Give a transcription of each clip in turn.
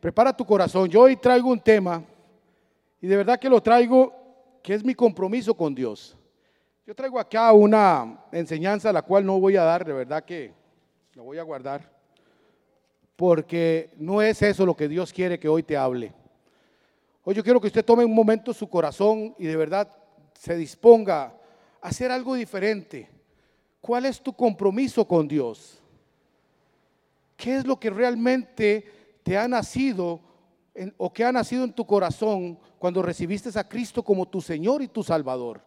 prepara tu corazón. Yo hoy traigo un tema y de verdad que lo traigo que es mi compromiso con Dios. Yo traigo acá una enseñanza la cual no voy a dar, de verdad que lo voy a guardar, porque no es eso lo que Dios quiere que hoy te hable. Hoy yo quiero que usted tome un momento su corazón y de verdad se disponga a hacer algo diferente. ¿Cuál es tu compromiso con Dios? ¿Qué es lo que realmente te ha nacido o que ha nacido en tu corazón cuando recibiste a Cristo como tu Señor y tu Salvador?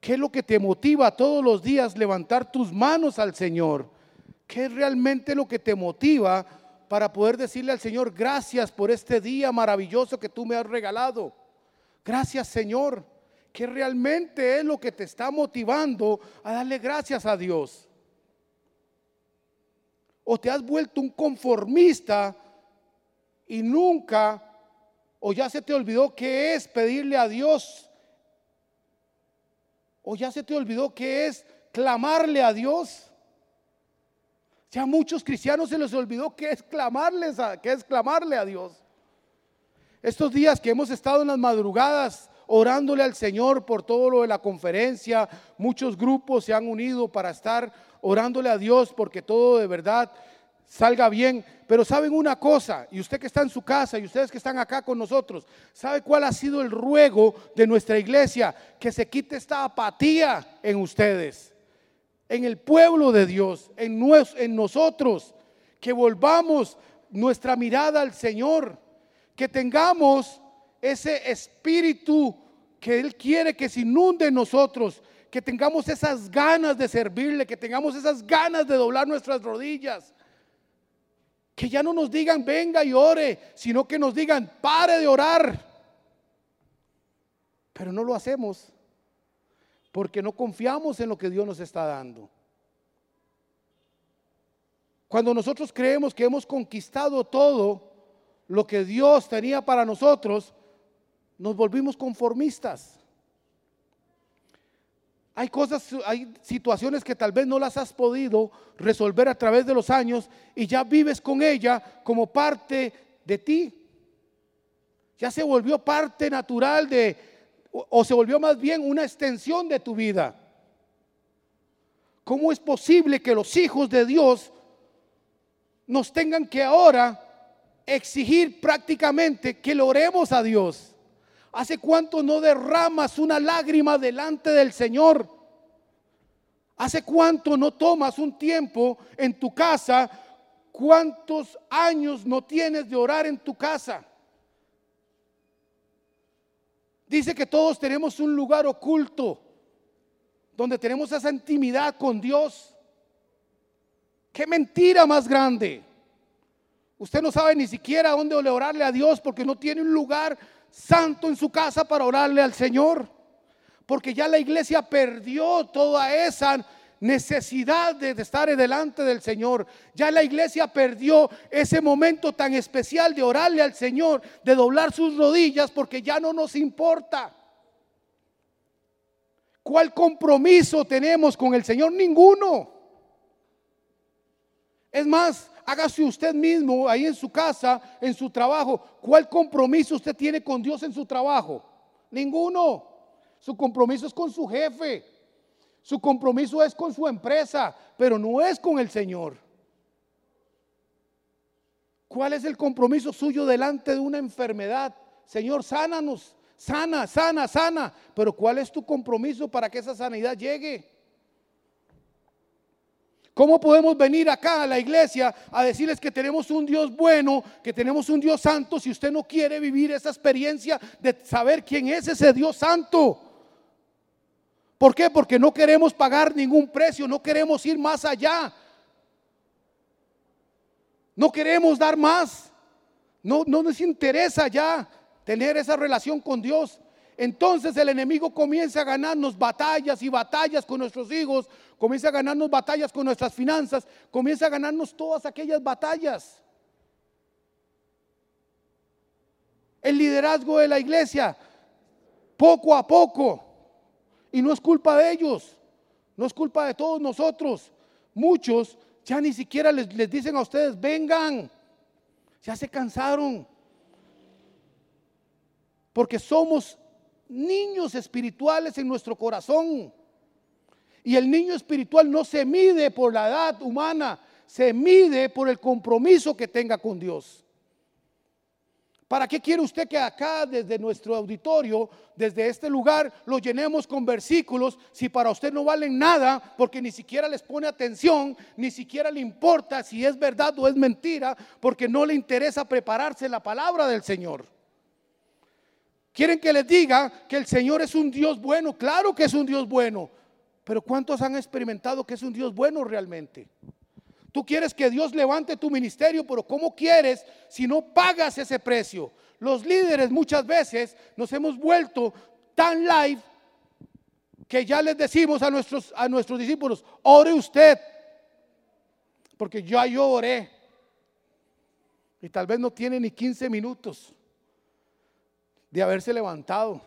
¿Qué es lo que te motiva todos los días levantar tus manos al Señor? ¿Qué es realmente lo que te motiva para poder decirle al Señor, gracias por este día maravilloso que tú me has regalado? Gracias Señor, que realmente es lo que te está motivando a darle gracias a Dios. O te has vuelto un conformista y nunca, o ya se te olvidó qué es pedirle a Dios ¿O ya se te olvidó qué es clamarle a Dios? Ya a muchos cristianos se les olvidó qué es clamarles a, qué es clamarle a Dios. Estos días que hemos estado en las madrugadas orándole al Señor por todo lo de la conferencia, muchos grupos se han unido para estar orándole a Dios porque todo de verdad salga bien. Pero saben una cosa, y usted que está en su casa y ustedes que están acá con nosotros, ¿sabe cuál ha sido el ruego de nuestra iglesia? Que se quite esta apatía en ustedes, en el pueblo de Dios, en, en nosotros, que volvamos nuestra mirada al Señor, que tengamos ese espíritu que Él quiere que se inunde en nosotros, que tengamos esas ganas de servirle, que tengamos esas ganas de doblar nuestras rodillas que ya no nos digan venga y ore, sino que nos digan pare de orar. Pero no lo hacemos porque no confiamos en lo que Dios nos está dando. Cuando nosotros creemos que hemos conquistado todo lo que Dios tenía para nosotros, nos volvimos conformistas. Hay cosas, hay situaciones que tal vez no las has podido resolver a través de los años y ya vives con ella como parte de ti. Ya se volvió parte natural de, o, se volvió más bien una extensión de tu vida. ¿Cómo es posible que los hijos de Dios nos tengan que ahora exigir prácticamente que le oremos a Dios? ¿Hace cuánto no derramas una lágrima delante del Señor? ¿Hace cuánto no tomas un tiempo en tu casa? ¿Cuántos años no tienes de orar en tu casa? Dice que todos tenemos un lugar oculto donde tenemos esa intimidad con Dios. Qué mentira más grande. Usted no sabe ni siquiera dónde orarle a Dios porque no tiene un lugar santo en su casa para orarle al Señor. Porque ya la iglesia perdió toda esa necesidad de estar delante del Señor. Ya la iglesia perdió ese momento tan especial de orarle al Señor, de doblar sus rodillas, porque ya no nos importa. ¿Cuál compromiso tenemos con el Señor? Ninguno. Es más, hágase usted mismo ahí en su casa, en su trabajo. ¿Cuál compromiso usted tiene con Dios en su trabajo? Ninguno. Su compromiso es con su jefe. Su compromiso es con su empresa, pero no es con el Señor. ¿Cuál es el compromiso suyo delante de una enfermedad? Señor, sánanos, sana, sana, sana. Pero ¿cuál es tu compromiso para que esa sanidad llegue? ¿Cómo podemos venir acá a la iglesia a decirles que tenemos un Dios bueno, que tenemos un Dios santo, si usted no quiere vivir esa experiencia de saber quién es ese Dios santo? ¿Por qué? Porque no queremos pagar ningún precio, no queremos ir más allá. No queremos dar más. No, no nos interesa ya tener esa relación con Dios. Entonces el enemigo comienza a ganarnos batallas y batallas con nuestros hijos, comienza a ganarnos batallas con nuestras finanzas, comienza a ganarnos todas aquellas batallas. El liderazgo de la iglesia, poco a poco, y no es culpa de ellos, no es culpa de todos nosotros. Muchos ya ni siquiera les, les dicen a ustedes, vengan, Ya se cansaron. Porque somos niños espirituales en nuestro corazón. Y el niño espiritual no se mide por la edad humana, se mide por el compromiso que tenga con Dios. ¿Para qué quiere usted que acá desde nuestro auditorio, desde este lugar, lo llenemos con versículos si para usted no valen nada porque ni siquiera les pone atención, ni siquiera le importa si es verdad o es mentira, porque no le interesa prepararse la palabra del Señor? Quieren que les diga que el Señor es un Dios bueno, claro que es un Dios bueno, pero ¿cuántos han experimentado que es un Dios bueno realmente? Tú quieres que Dios levante tu ministerio, pero ¿cómo quieres si no pagas ese precio? Los líderes muchas veces nos hemos vuelto tan live que ya les decimos a nuestros, a nuestros discípulos, ore usted, porque yo yo oré. Y tal vez no tiene ni 15 minutos de haberse levantado.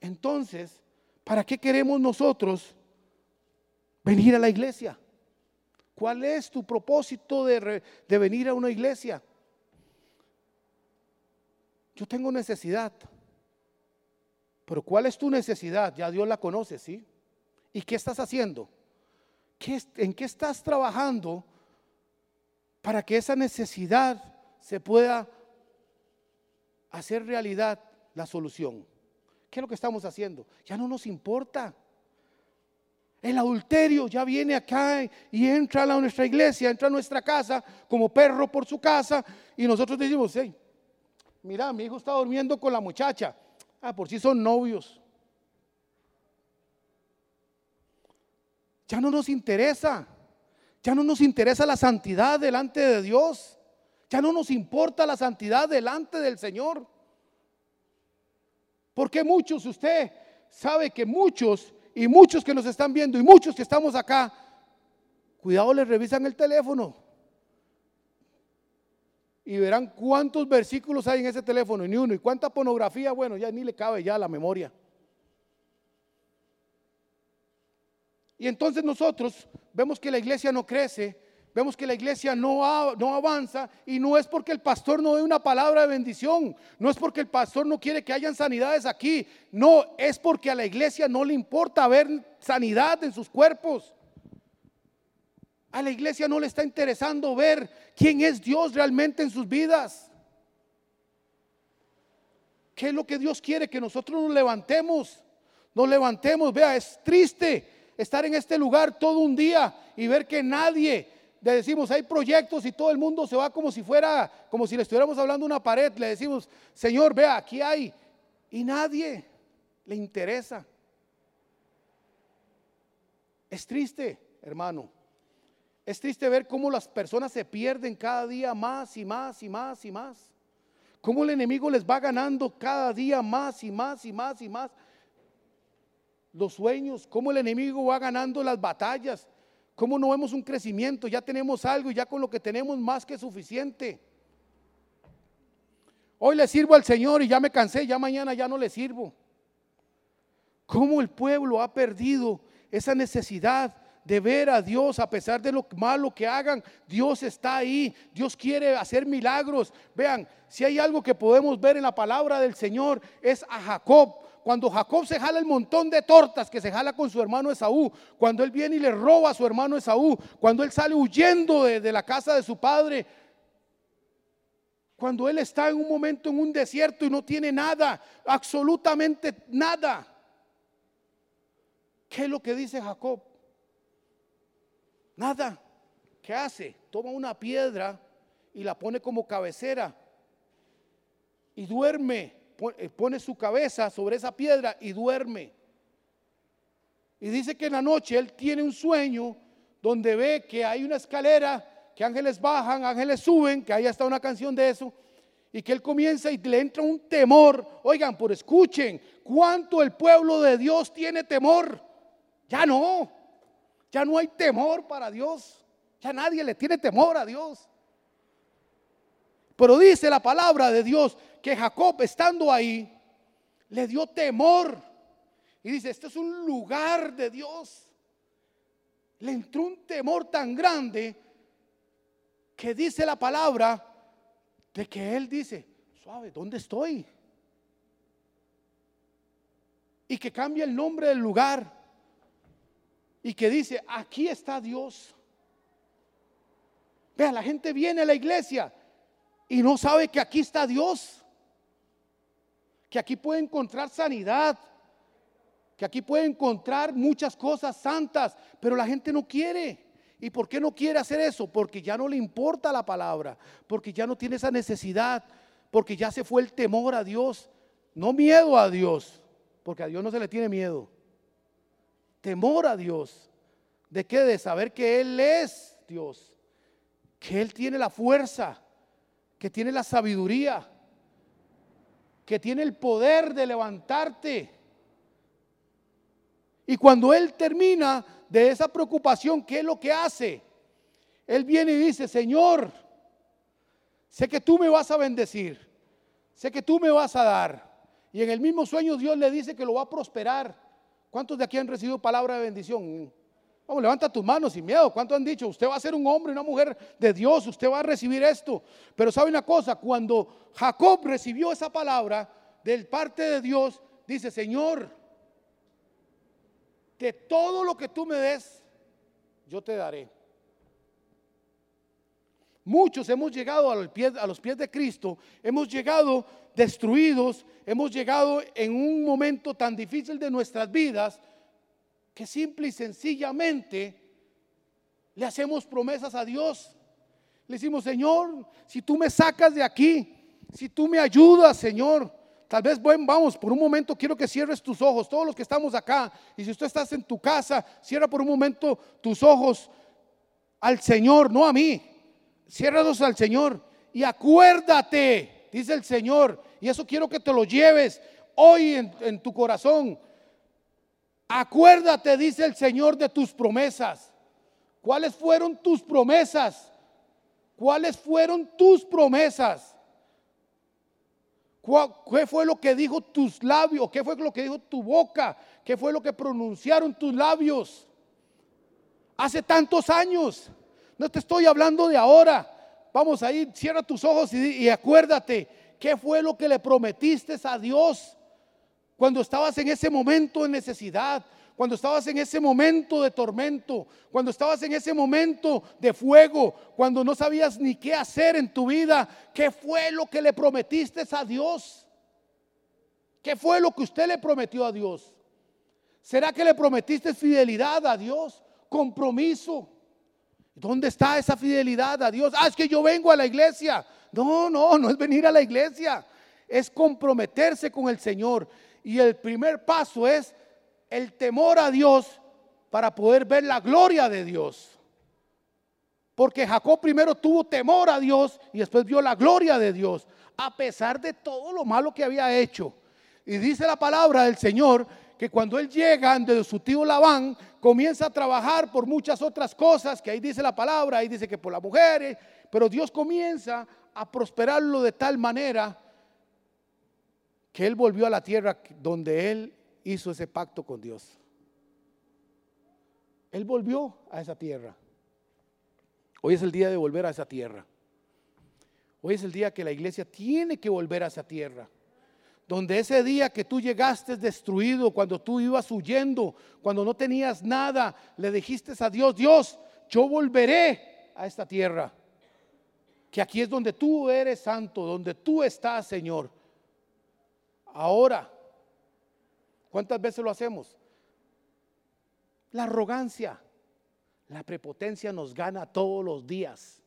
Entonces, ¿para qué queremos nosotros venir a la iglesia? ¿Cuál es tu propósito de, venir a una iglesia? Yo tengo necesidad. Pero ¿cuál es tu necesidad? Ya Dios la conoce, ¿sí? ¿Y qué estás haciendo? ¿En qué estás trabajando para que esa necesidad se pueda hacer realidad la solución? ¿Qué es lo que estamos haciendo? Ya no nos importa. El adulterio ya viene acá y entra a nuestra iglesia, entra a nuestra casa como perro por su casa y nosotros decimos, hey, mira, mi hijo está durmiendo con la muchacha. Ah, por si son novios. Ya no nos interesa. Ya no nos interesa la santidad delante de Dios. Ya no nos importa la santidad delante del Señor. Porque muchos, usted sabe que muchos y muchos que nos están viendo y muchos que estamos acá, cuidado, les revisan el teléfono. Y verán cuántos versículos hay en ese teléfono, ni uno. Y cuánta pornografía, bueno, ya ni le cabe ya la memoria. Y entonces nosotros vemos que la iglesia no crece vemos que la iglesia no, no avanza y no es porque el pastor no dé una palabra de bendición, no es porque el pastor no quiere que hayan sanidades aquí, no, es porque a la iglesia no le importa ver sanidad en sus cuerpos. A la iglesia no le está interesando ver quién es Dios realmente en sus vidas. ¿Qué es lo que Dios quiere? Que nosotros nos levantemos, nos levantemos. Vea, es triste estar en este lugar todo un día y ver que nadie le decimos, hay proyectos y todo el mundo se va como si fuera, como si le estuviéramos hablando una pared. Le decimos, Señor, vea, aquí hay. Y nadie le interesa. Es triste, hermano. Es triste ver cómo las personas se pierden cada día más y más y más y más. Cómo el enemigo les va ganando cada día más y más y más y más los sueños. Cómo el enemigo va ganando las batallas. ¿Cómo no vemos un crecimiento? Ya tenemos algo y ya con lo que tenemos más que suficiente. Hoy le sirvo al Señor y ya me cansé, ya mañana ya no le sirvo. ¿Cómo el pueblo ha perdido esa necesidad de ver a Dios a pesar de lo malo que hagan? Dios está ahí, Dios quiere hacer milagros. Vean, si hay algo que podemos ver en la palabra del Señor es a Jacob cuando Jacob se jala el montón de tortas que se jala con su hermano Esaú, cuando él viene y le roba a su hermano Esaú, cuando él sale huyendo de, la casa de su padre, cuando él está en un momento en un desierto y no tiene nada, absolutamente nada. ¿Qué es lo que dice Jacob? Nada. ¿Qué hace? Toma una piedra y la pone como cabecera y duerme pone su cabeza sobre esa piedra y duerme. Y dice que en la noche él tiene un sueño donde ve que hay una escalera, que ángeles bajan, ángeles suben, que ahí está una canción de eso, y que él comienza y le entra un temor. Oigan, por escuchen, cuánto el pueblo de Dios tiene temor. Ya no, ya no hay temor para Dios. Ya nadie le tiene temor a Dios. Pero dice la palabra de Dios que Jacob estando ahí le dio temor. Y dice, este es un lugar de Dios. Le entró un temor tan grande que dice la palabra de que Él dice, suave, ¿dónde estoy? Y que cambia el nombre del lugar. Y que dice, aquí está Dios. Vea, la gente viene a la iglesia y no sabe que aquí está Dios. Que aquí puede encontrar sanidad. Que aquí puede encontrar muchas cosas santas. Pero la gente no quiere. ¿Y por qué no quiere hacer eso? Porque ya no le importa la palabra. Porque ya no tiene esa necesidad. Porque ya se fue el temor a Dios. No miedo a Dios. Porque a Dios no se le tiene miedo. Temor a Dios. ¿De qué? De saber que Él es Dios que Él tiene la fuerza, que tiene la sabiduría, que tiene el poder de levantarte. Y cuando Él termina de esa preocupación, ¿qué es lo que hace? Él viene y dice, Señor, sé que tú me vas a bendecir, sé que tú me vas a dar. Y en el mismo sueño Dios le dice que lo va a prosperar. ¿Cuántos de aquí han recibido palabra de bendición? Vamos, levanta tus manos sin miedo. ¿Cuánto han dicho? Usted va a ser un hombre una mujer de Dios, usted va a recibir esto. Pero sabe una cosa, cuando Jacob recibió esa palabra del parte de Dios, dice, Señor, de todo lo que tú me des, yo te daré. Muchos hemos llegado a los pies de Cristo, hemos llegado destruidos, hemos llegado en un momento tan difícil de nuestras vidas que simple y sencillamente le hacemos promesas a Dios. Le decimos, Señor, si tú me sacas de aquí, si tú me ayudas, Señor, tal vez, bueno, vamos, por un momento quiero que cierres tus ojos, todos los que estamos acá, y si usted estás en tu casa, cierra por un momento tus ojos al Señor, no a mí, ciérralos al Señor y acuérdate, dice el Señor, y eso quiero que te lo lleves hoy en, en tu corazón. Acuérdate, dice el Señor, de tus promesas. ¿Cuáles fueron tus promesas? ¿Cuáles fueron tus promesas? ¿Qué fue lo que dijo tus labios? ¿Qué fue lo que dijo tu boca? ¿Qué fue lo que pronunciaron tus labios? Hace tantos años. No te estoy hablando de ahora. Vamos a ir, cierra tus ojos y, y acuérdate. ¿Qué fue lo que le prometiste a Dios? Cuando estabas en ese momento de necesidad, cuando estabas en ese momento de tormento, cuando estabas en ese momento de fuego, cuando no sabías ni qué hacer en tu vida, ¿qué fue lo que le prometiste a Dios? ¿Qué fue lo que usted le prometió a Dios? ¿Será que le prometiste fidelidad a Dios? Compromiso. ¿Dónde está esa fidelidad a Dios? Ah, es que yo vengo a la iglesia. No, no, no es venir a la iglesia. Es comprometerse con el Señor. Y el primer paso es el temor a Dios para poder ver la gloria de Dios. Porque Jacob primero tuvo temor a Dios y después vio la gloria de Dios, a pesar de todo lo malo que había hecho. Y dice la palabra del Señor que cuando él llega de su tío Labán, comienza a trabajar por muchas otras cosas, que ahí dice la palabra, ahí dice que por las mujeres, pero Dios comienza a prosperarlo de tal manera que él volvió a la tierra donde él hizo ese pacto con Dios. Él volvió a esa tierra. Hoy es el día de volver a esa tierra. Hoy es el día que la iglesia tiene que volver a esa tierra. Donde ese día que tú llegaste destruido, cuando tú ibas huyendo, cuando no tenías nada, le dijiste a Dios, Dios, yo volveré a esta tierra. Que aquí es donde tú eres santo, donde tú estás, Señor. Ahora, ¿cuántas veces lo hacemos? La arrogancia, la prepotencia nos gana todos los días.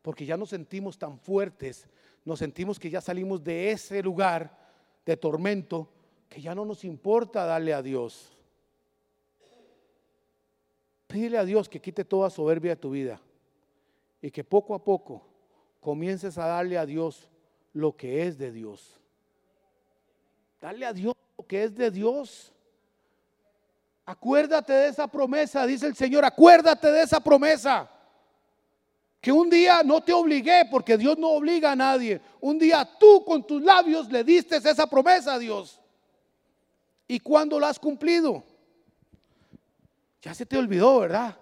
Porque ya nos sentimos tan fuertes, nos sentimos que ya salimos de ese lugar de tormento, que ya no nos importa darle a Dios. Pídele a Dios que quite toda soberbia de tu vida y que poco a poco comiences a darle a Dios lo que es de Dios. Dale a Dios lo que es de Dios. Acuérdate de esa promesa, dice el Señor, acuérdate de esa promesa. Que un día no te obligué, porque Dios no obliga a nadie. Un día tú con tus labios le diste esa promesa a Dios. ¿Y cuándo la has cumplido? Ya se te olvidó, ¿verdad?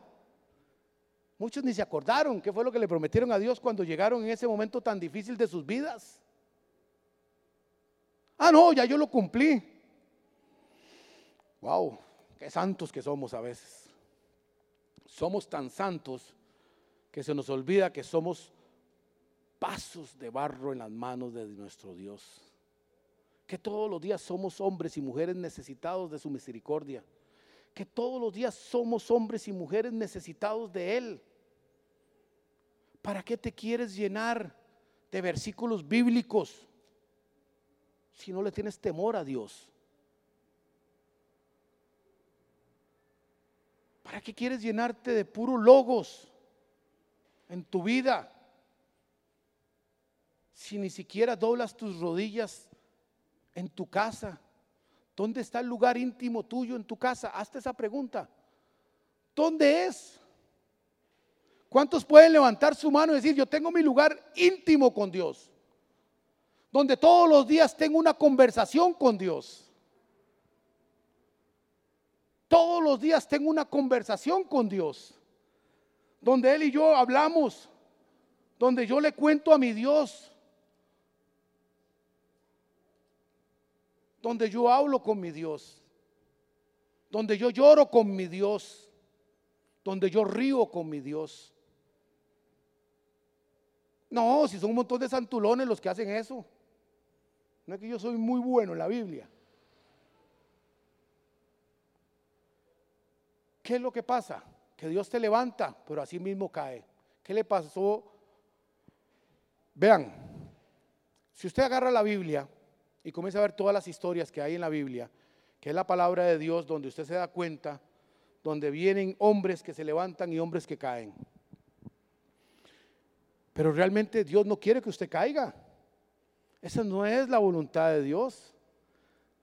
Muchos ni se acordaron qué fue lo que le prometieron a Dios cuando llegaron en ese momento tan difícil de sus vidas. Ah, no, ya yo lo cumplí. Wow, qué santos que somos a veces. Somos tan santos que se nos olvida que somos pasos de barro en las manos de nuestro Dios. Que todos los días somos hombres y mujeres necesitados de su misericordia. Que todos los días somos hombres y mujeres necesitados de Él. ¿Para qué te quieres llenar de versículos bíblicos si no le tienes temor a Dios? ¿Para qué quieres llenarte de puros logos en tu vida si ni siquiera doblas tus rodillas en tu casa? ¿Dónde está el lugar íntimo tuyo en tu casa? Hazte esa pregunta. ¿Dónde es? ¿Cuántos pueden levantar su mano y decir, yo tengo mi lugar íntimo con Dios? Donde todos los días tengo una conversación con Dios. Todos los días tengo una conversación con Dios. Donde Él y yo hablamos. Donde yo le cuento a mi Dios. Donde yo hablo con mi Dios. Donde yo lloro con mi Dios. Donde yo río con mi Dios. No, si son un montón de santulones los que hacen eso. No es que yo soy muy bueno en la Biblia. ¿Qué es lo que pasa? Que Dios te levanta, pero así mismo cae. ¿Qué le pasó? Vean, si usted agarra la Biblia y comienza a ver todas las historias que hay en la Biblia, que es la palabra de Dios, donde usted se da cuenta, donde vienen hombres que se levantan y hombres que caen. Pero realmente Dios no quiere que usted caiga. Esa no es la voluntad de Dios.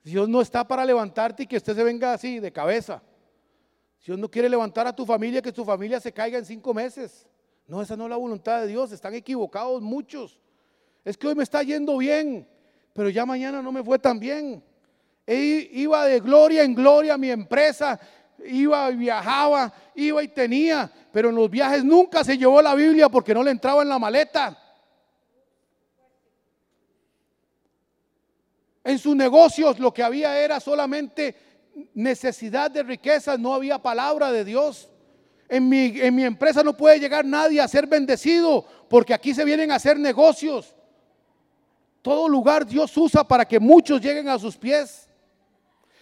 Dios no está para levantarte y que usted se venga así de cabeza. Dios no quiere levantar a tu familia, que tu familia se caiga en cinco meses. No, esa no es la voluntad de Dios. Están equivocados muchos. Es que hoy me está yendo bien, pero ya mañana no me fue tan bien. E iba de gloria en gloria a mi empresa iba y viajaba, iba y tenía, pero en los viajes nunca se llevó la Biblia porque no le entraba en la maleta. En sus negocios lo que había era solamente necesidad de riquezas, no había palabra de Dios. En mi, en mi empresa no puede llegar nadie a ser bendecido porque aquí se vienen a hacer negocios. Todo lugar Dios usa para que muchos lleguen a sus pies.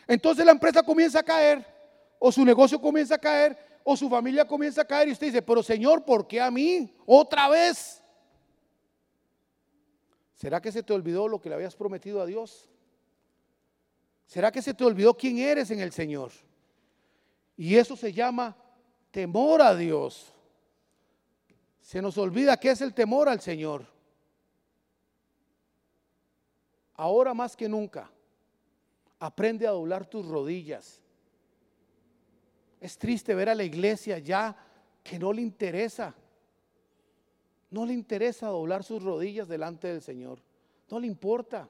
Entonces la empresa comienza a caer o su negocio comienza a caer, o su familia comienza a caer y usted dice, pero Señor, ¿por qué a mí? Otra vez. ¿Será que se te olvidó lo que le habías prometido a Dios? ¿Será que se te olvidó quién eres en el Señor? Y eso se llama temor a Dios. Se nos olvida qué es el temor al Señor. Ahora más que nunca, aprende a doblar tus rodillas es triste ver a la iglesia ya que no le interesa. No le interesa doblar sus rodillas delante del Señor. No le importa.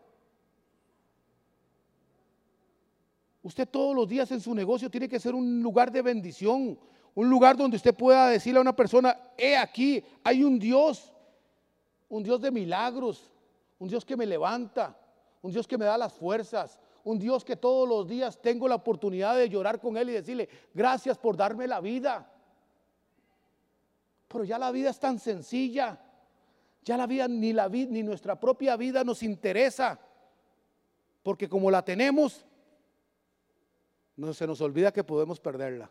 Usted todos los días en su negocio tiene que ser un lugar de bendición, un lugar donde usted pueda decirle a una persona, he aquí, hay un Dios, un Dios de milagros, un Dios que me levanta, un Dios que me da las fuerzas, un Dios que todos los días tengo la oportunidad de llorar con Él y decirle, gracias por darme la vida. Pero ya la vida es tan sencilla. Ya la vida, ni la vida, ni nuestra propia vida nos interesa. Porque como la tenemos, no se nos olvida que podemos perderla.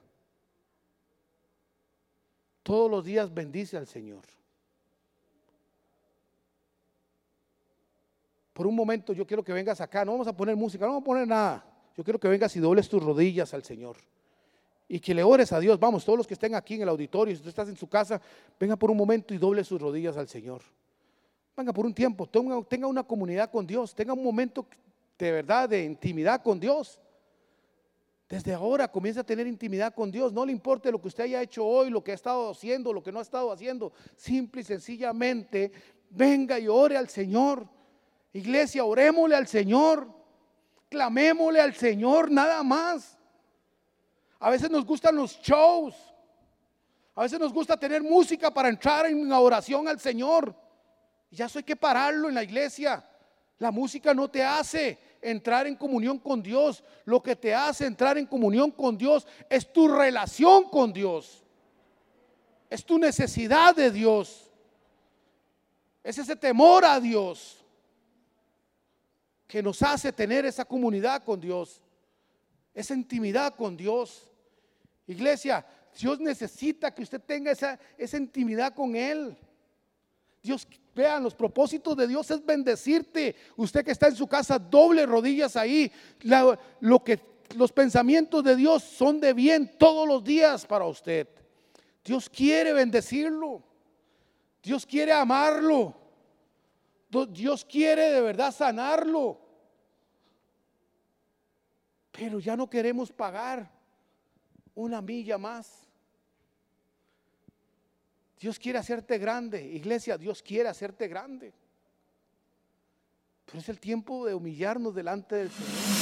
Todos los días bendice al Señor. por un momento yo quiero que vengas acá, no vamos a poner música, no vamos a poner nada. Yo quiero que vengas y dobles tus rodillas al Señor. Y que le ores a Dios. Vamos, todos los que estén aquí en el auditorio, si tú estás en su casa, venga por un momento y doble sus rodillas al Señor. Venga por un tiempo, tenga, tenga una comunidad con Dios, tenga un momento de verdad, de intimidad con Dios. Desde ahora comienza a tener intimidad con Dios. No le importe lo que usted haya hecho hoy, lo que ha estado haciendo, lo que no ha estado haciendo. Simple y sencillamente, venga y ore al Señor. Iglesia, orémosle al Señor, clamémosle al Señor, nada más. A veces nos gustan los shows. A veces nos gusta tener música para entrar en oración al Señor. Y ya eso hay que pararlo en la iglesia. La música no te hace entrar en comunión con Dios. Lo que te hace entrar en comunión con Dios es tu relación con Dios. Es tu necesidad de Dios. Es ese temor a Dios que nos hace tener esa comunidad con Dios, esa intimidad con Dios. Iglesia, Dios necesita que usted tenga esa, esa intimidad con Él. Dios, vean, los propósitos de Dios es bendecirte. Usted que está en su casa, doble rodillas ahí. lo que, los pensamientos de Dios son de bien todos los días para usted. Dios quiere bendecirlo. Dios quiere amarlo. Dios quiere de verdad sanarlo. Pero ya no queremos pagar una milla más. Dios quiere hacerte grande, iglesia, Dios quiere hacerte grande. Pero es el tiempo de humillarnos delante del Señor.